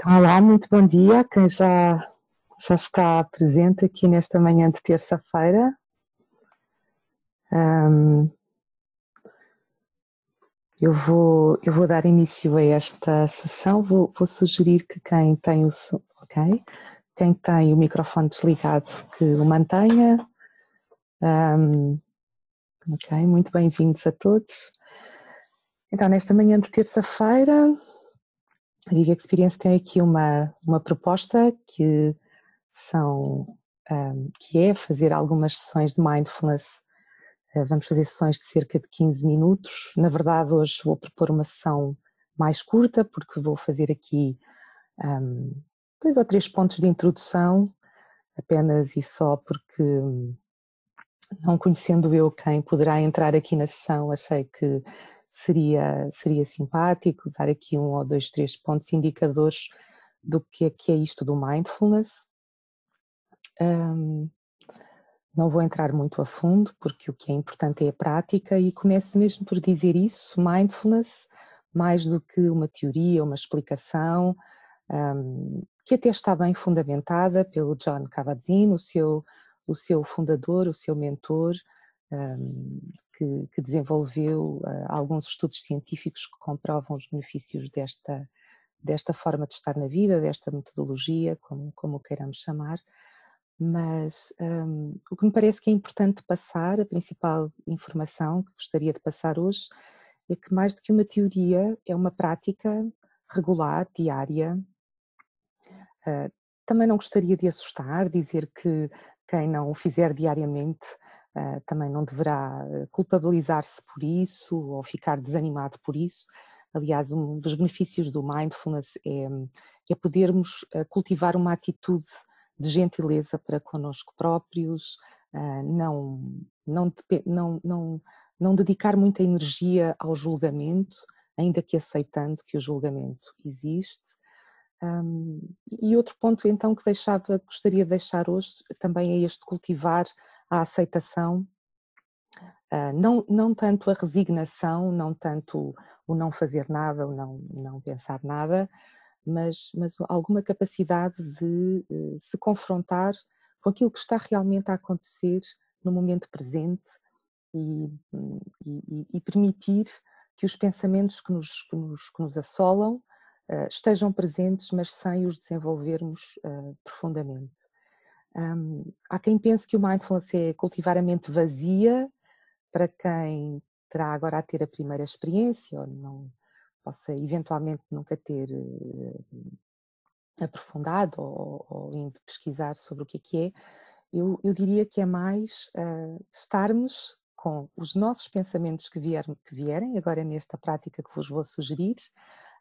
Então, olá, muito bom dia. Quem já, já está presente aqui nesta manhã de terça-feira. Um, eu, vou, eu vou dar início a esta sessão. Vou, vou sugerir que quem tem o ok, quem tem o microfone desligado que o mantenha. Um, ok, muito bem-vindos a todos. Então, nesta manhã de terça-feira, a Viva Experience tem aqui uma, uma proposta que são um, que é fazer algumas sessões de mindfulness. Uh, vamos fazer sessões de cerca de 15 minutos. Na verdade, hoje vou propor uma sessão mais curta, porque vou fazer aqui um, dois ou três pontos de introdução, apenas e só porque, não conhecendo eu quem poderá entrar aqui na sessão, achei que seria, seria simpático dar aqui um ou dois, três pontos indicadores do que é, que é isto do mindfulness. Um, não vou entrar muito a fundo, porque o que é importante é a prática, e começo mesmo por dizer isso: mindfulness, mais do que uma teoria, uma explicação, um, que até está bem fundamentada pelo John Kabat-Zinn, o seu, o seu fundador, o seu mentor, que, que desenvolveu uh, alguns estudos científicos que comprovam os benefícios desta, desta forma de estar na vida, desta metodologia, como, como queiramos chamar. Mas um, o que me parece que é importante passar, a principal informação que gostaria de passar hoje, é que mais do que uma teoria, é uma prática regular, diária. Uh, também não gostaria de assustar, dizer que quem não o fizer diariamente uh, também não deverá eh, culpabilizar-se por isso ou ficar desanimado por isso. Aliás, um dos benefícios do mindfulness é, é podermos uh, cultivar uma atitude de gentileza para connosco próprios, não, não, não, não, não dedicar muita energia ao julgamento, ainda que aceitando que o julgamento existe. Um, e outro ponto então que deixava, gostaria de deixar hoje também é este cultivar a aceitação, ah, não, não tanto a resignação, não tanto o não fazer nada, o não, não pensar nada, mas, mas alguma capacidade de eh, se confrontar com aquilo que está realmente a acontecer no momento presente e, e, e permitir que os pensamentos que nos, que nos, que nos assolam uh, estejam presentes, mas sem os desenvolvermos uh, profundamente. Um, há quem pense que o mindfulness é cultivar a mente vazia para quem terá agora a ter a primeira experiência ou não possa eventualmente nunca ter uh, aprofundado ou, ou, indo pesquisar sobre o que é que é, eu, eu diria que é mais uh, estarmos com os nossos pensamentos que, vier, que vierem, agora nesta prática que vos vou sugerir,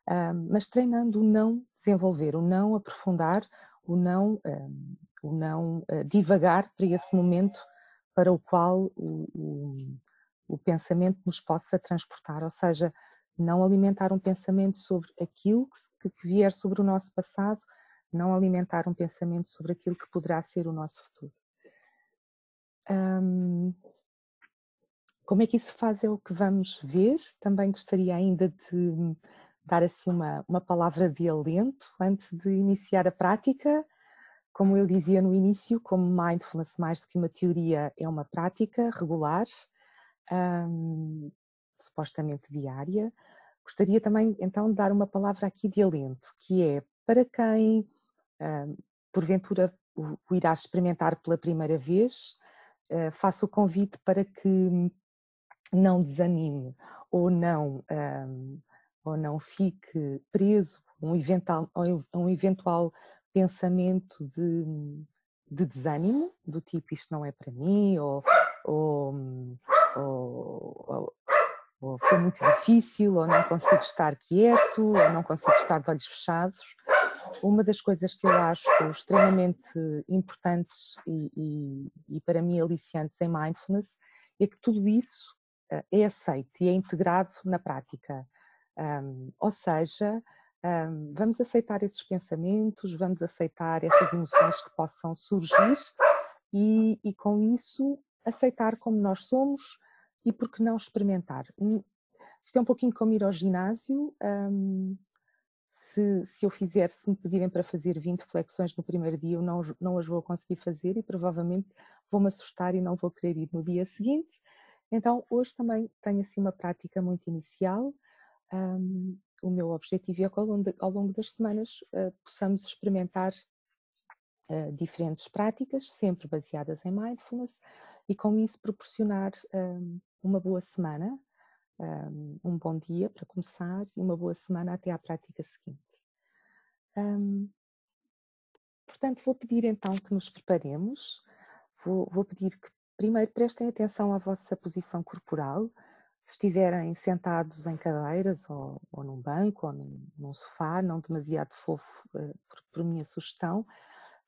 uh, mas treinando o não desenvolver, o não aprofundar, o não o não uh, divagar para esse momento para o qual o, o, o, pensamento nos possa transportar, ou seja, não alimentar um pensamento sobre aquilo que, que vier sobre o nosso passado, não alimentar um pensamento sobre aquilo que poderá ser o nosso futuro. Um, como é que isso faz é o que vamos ver. Também gostaria ainda de dar assim uma, uma palavra de alento antes de iniciar a prática como eu dizia no início, como mindfulness, mais do que uma teoria, é uma prática regular, um, supostamente diária. Gostaria também então de dar uma palavra aqui de alento, que é para quem um, porventura o, irá experimentar pela primeira vez, uh, faço o convite para que não desanime ou não, um, ou não fique preso a um eventual, a um eventual pensamento de, de desânimo, do tipo isto não é para mim, ou, ou, ou, ou, foi muito difícil, ou não consigo estar quieto, ou não consigo estar de olhos fechados. Uma das coisas que eu acho extremamente importantes e, e, e para mim aliciantes em mindfulness é que tudo isso eh, é aceito e é integrado na prática. Um, ou seja, um, vamos aceitar esses pensamentos, vamos aceitar essas emoções que possam surgir e, e, com isso aceitar como nós somos e por que não experimentar. Hum, isto é um pouquinho como ir ao ginásio. Um, se, se eu fizer, se me pedirem para fazer 20 flexões no primeiro dia, eu não, não as vou conseguir fazer e provavelmente vou-me assustar e não vou querer ir no dia seguinte. Então, hoje também tenho assim uma prática muito inicial. Um, o meu objetivo é que ao longo, de, ao longo das semanas uh, possamos experimentar uh, diferentes práticas, sempre baseadas em mindfulness, e com isso proporcionar um, uma boa semana, um, um, bom dia para começar e uma boa semana até à prática seguinte. Portanto, vou pedir então que nos preparemos, vou, vou pedir que primeiro prestem atenção à vossa posição corporal, se estiverem sentados em cadeiras ou, ou num banco ou num, num, sofá, não demasiado fofo, uh, por, por, minha sugestão,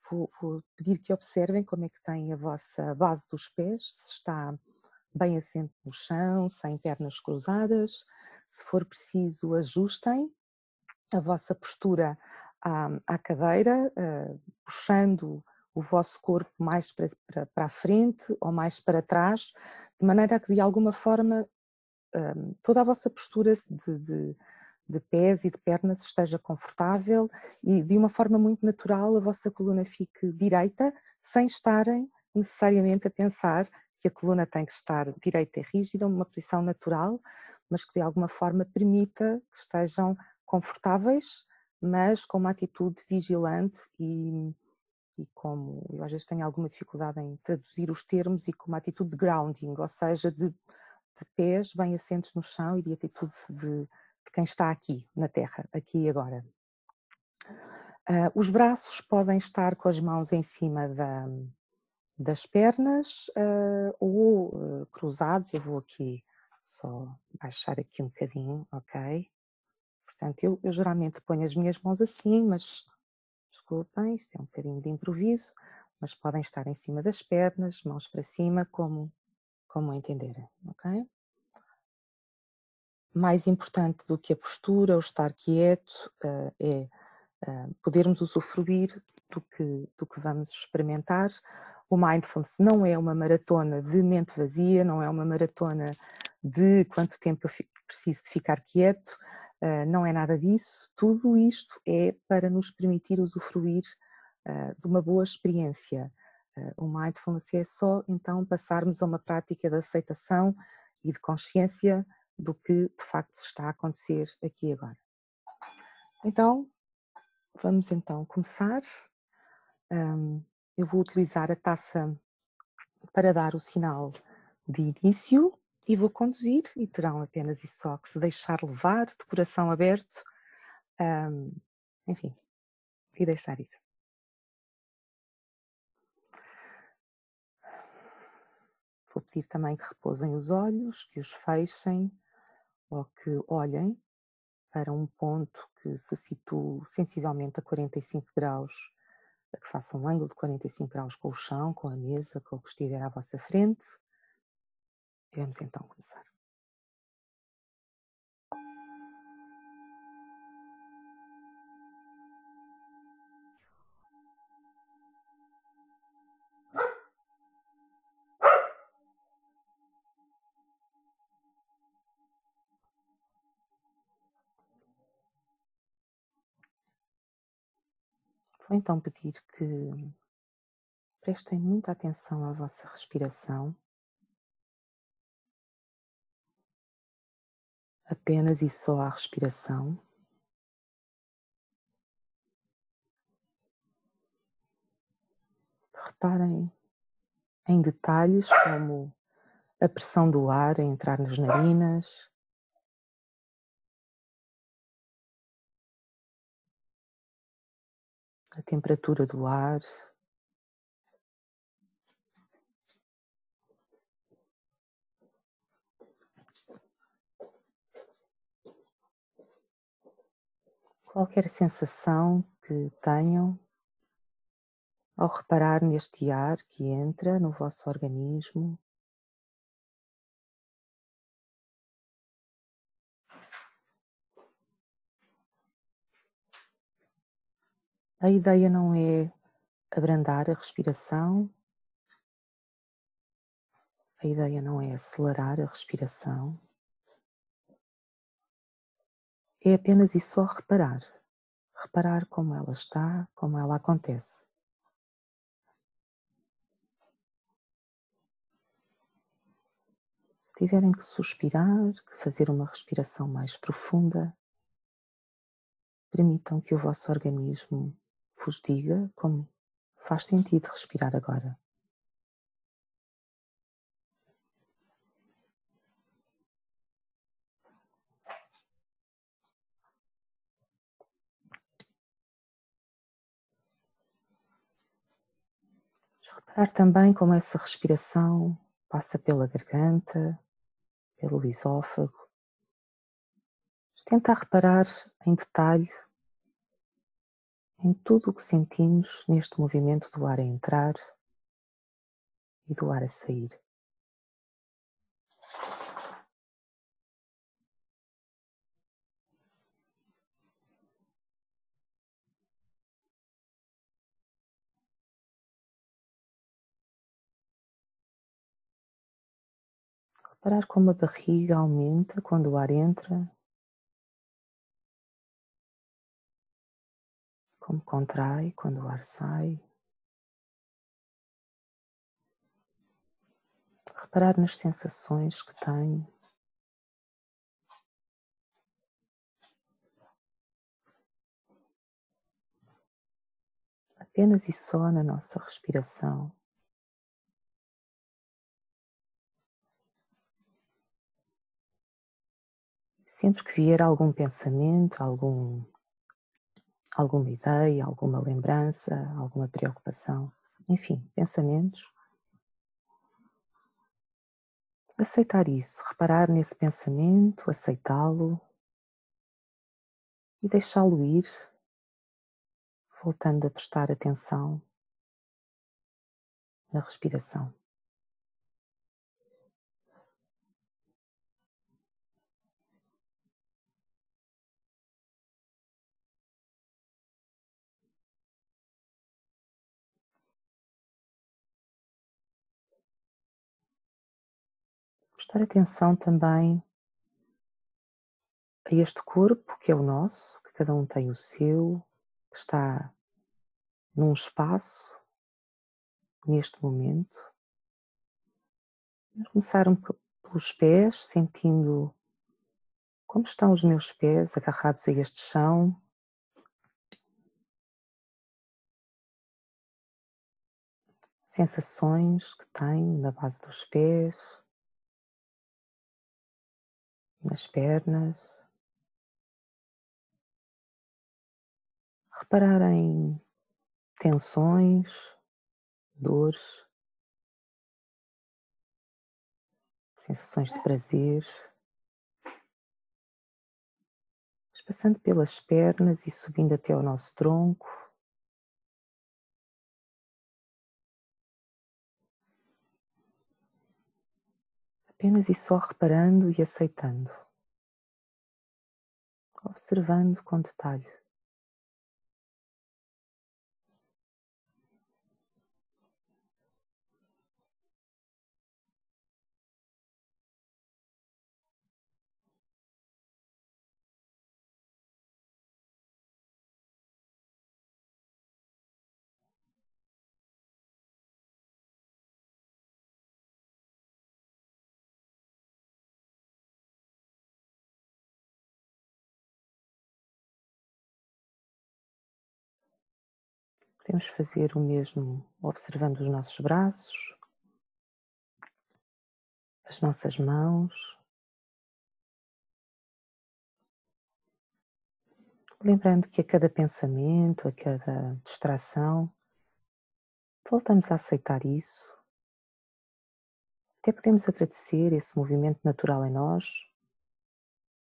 vou, vou, pedir que observem como é que tem a vossa base dos pés, se está bem assente no chão, sem pernas cruzadas. Se for preciso, ajustem a vossa postura à, à cadeira, uh, puxando o vosso corpo mais para, para, para, a frente ou mais para trás, de maneira que de alguma forma um, toda a vossa postura de, de, de, pés e de pernas esteja confortável e de uma forma muito natural a vossa coluna fique direita, sem estarem necessariamente a pensar que a coluna tem que estar direita e rígida, uma posição natural, mas que de alguma forma permita que estejam confortáveis, mas com uma atitude vigilante e, e como eu às vezes tenho alguma dificuldade em traduzir os termos e com uma atitude de grounding, ou seja, de de pés bem assentos no chão e de atitude de, de quem está aqui na terra, aqui e agora. Uh, os braços podem estar com as mãos em cima da, das pernas uh, ou uh, cruzados. Eu vou aqui só baixar aqui um bocadinho, ok? Portanto, eu, eu geralmente ponho as minhas mãos assim, mas desculpem, isto é um bocadinho de improviso, mas podem estar em cima das pernas, mãos para cima, como como entenderem, ok? Mais importante do que a postura, o estar quieto, uh, é uh, podermos usufruir do que, do que vamos experimentar. O mindfulness não é uma maratona de mente vazia, não é uma maratona de quanto tempo eu preciso de ficar quieto, uh, não é nada disso. Tudo isto é para nos permitir usufruir de uma boa experiência o mindfulness é só então passarmos a uma prática de aceitação e de consciência do que de facto está a acontecer aqui agora. Então, vamos então começar. eu vou utilizar a taça para dar o sinal de início e vou conduzir e terão apenas e só que se deixar levar de coração aberto, enfim, e deixar ir. Vou pedir também que repousem os olhos, que os fechem ou que olhem para um ponto que se situa sensivelmente a 45 graus, que façam um ângulo de 45 graus com o chão, com a mesa, com o que estiver à vossa frente. E vamos então começar. Vou então pedir que prestem muita atenção à vossa respiração. Apenas e só à respiração. Reparem em detalhes como a pressão do ar a entrar nas narinas, a temperatura do ar. Qualquer sensação que tenham ao reparar neste ar que entra no vosso organismo. A ideia não é abrandar a respiração, a ideia não é acelerar a respiração, é apenas e só reparar. Reparar como ela está, como ela acontece. Se tiverem que suspirar, que fazer uma respiração mais profunda, permitam que o vosso organismo vos diga como faz sentido respirar agora. Reparar também como essa respiração passa pela garganta, pelo esófago. Tenta reparar em detalhe em tudo o que sentimos neste movimento do ar a entrar e do ar a sair. Reparar como a barriga aumenta quando o ar entra, como contrai quando o ar sai. Reparar nas sensações que tenho. Apenas e só na nossa respiração. Sempre que vier algum pensamento, algum, alguma ideia, alguma lembrança, alguma preocupação, enfim, pensamentos, aceitar isso, reparar nesse pensamento, aceitá-lo e deixá-lo ir, voltando a prestar atenção na respiração. Prestar atenção também a este corpo que é o nosso, que cada um tem o seu, que está num espaço neste momento. Vamos começar pelos pés, sentindo como estão os meus pés agarrados a este chão. Sensações que tenho na base dos pés nas pernas. Reparar em tensões, dores, sensações de prazer. Passando pelas pernas e subindo até ao nosso tronco. Apenas e só reparando e aceitando, observando com detalhe. Podemos fazer o mesmo observando os nossos braços, as nossas mãos. Lembrando que a cada pensamento, a cada distração, voltamos a aceitar isso. Até podemos agradecer esse movimento natural em nós.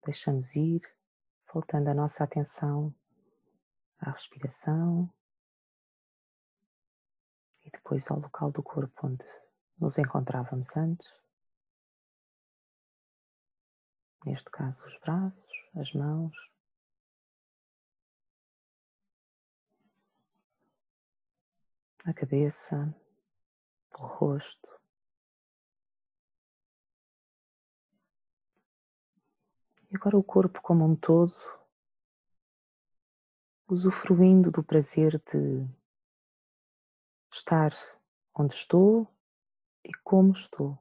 Deixamos ir, voltando a nossa atenção à respiração e depois ao local do corpo onde nos encontrávamos antes. Neste caso, os braços, as mãos. A cabeça, o rosto. E agora o corpo como um todo, usufruindo do prazer de estar onde estou e como estou.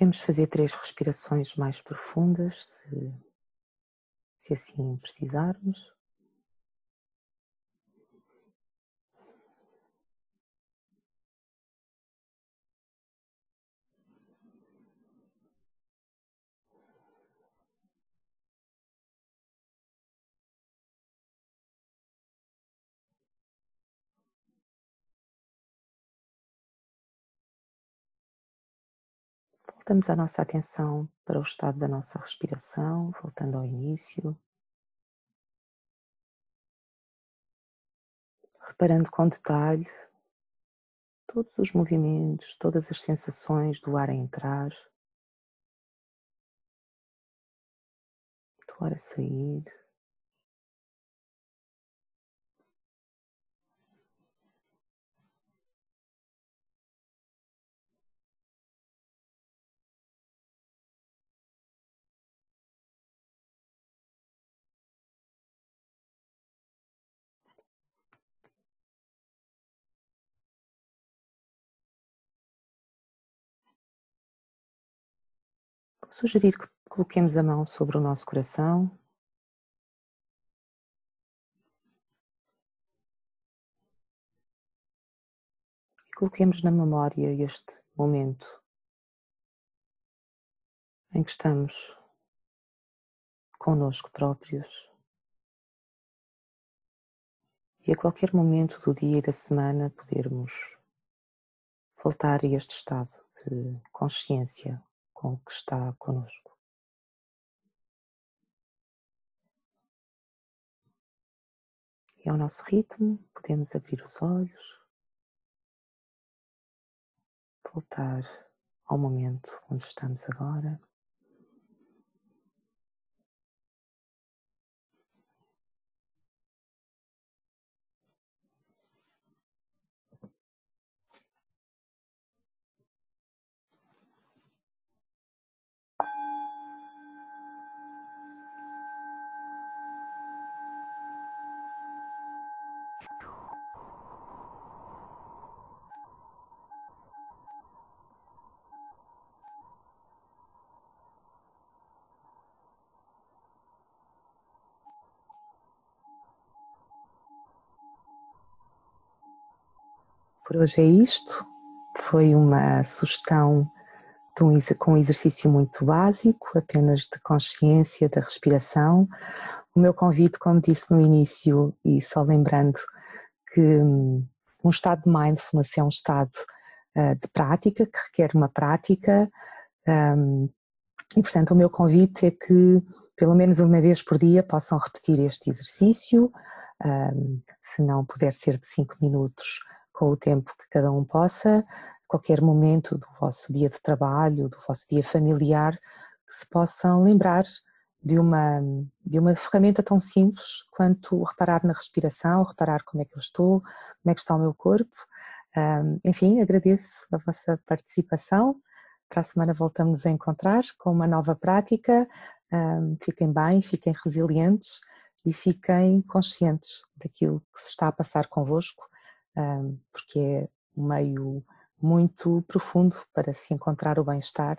Podemos fazer três respirações mais profundas, se, se assim precisarmos. Voltamos a nossa atenção para o estado da nossa respiração, voltando ao início. Reparando com detalhe todos os movimentos, todas as sensações do ar a entrar, do ar a sair. Sugerir que coloquemos a mão sobre o nosso coração. E coloquemos na memória este momento em que estamos conosco próprios. E a qualquer momento do dia e da semana podermos voltar a este estado de consciência com o que está conosco. E ao nosso ritmo, podemos abrir os olhos, voltar ao momento onde estamos agora. Por hoje é isto. Foi uma sugestão um, com um exercício muito básico, apenas de consciência da respiração. O meu convite, como disse no início, e só lembrando que hum, um estado de mindfulness é um estado uh, de prática, que requer uma prática, um, e portanto o meu convite é que pelo menos uma vez por dia possam repetir este exercício, um, se não puder ser de 5 minutos, com o tempo que cada um possa, qualquer momento do vosso dia de trabalho, do vosso dia familiar, que se possam lembrar de uma, de uma ferramenta tão simples quanto reparar na respiração, reparar como é que eu estou, como é que está o meu corpo. Um, enfim, agradeço a vossa participação. Para a semana voltamos a encontrar com uma nova prática. Um, fiquem bem, fiquem resilientes e fiquem conscientes daquilo que se está a passar convosco porque é um meio muito profundo para se encontrar o bem-estar,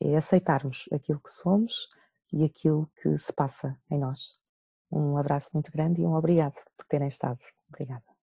é aceitarmos aquilo que somos e aquilo que se passa em nós. Um abraço muito grande e um obrigado por terem estado. Obrigada.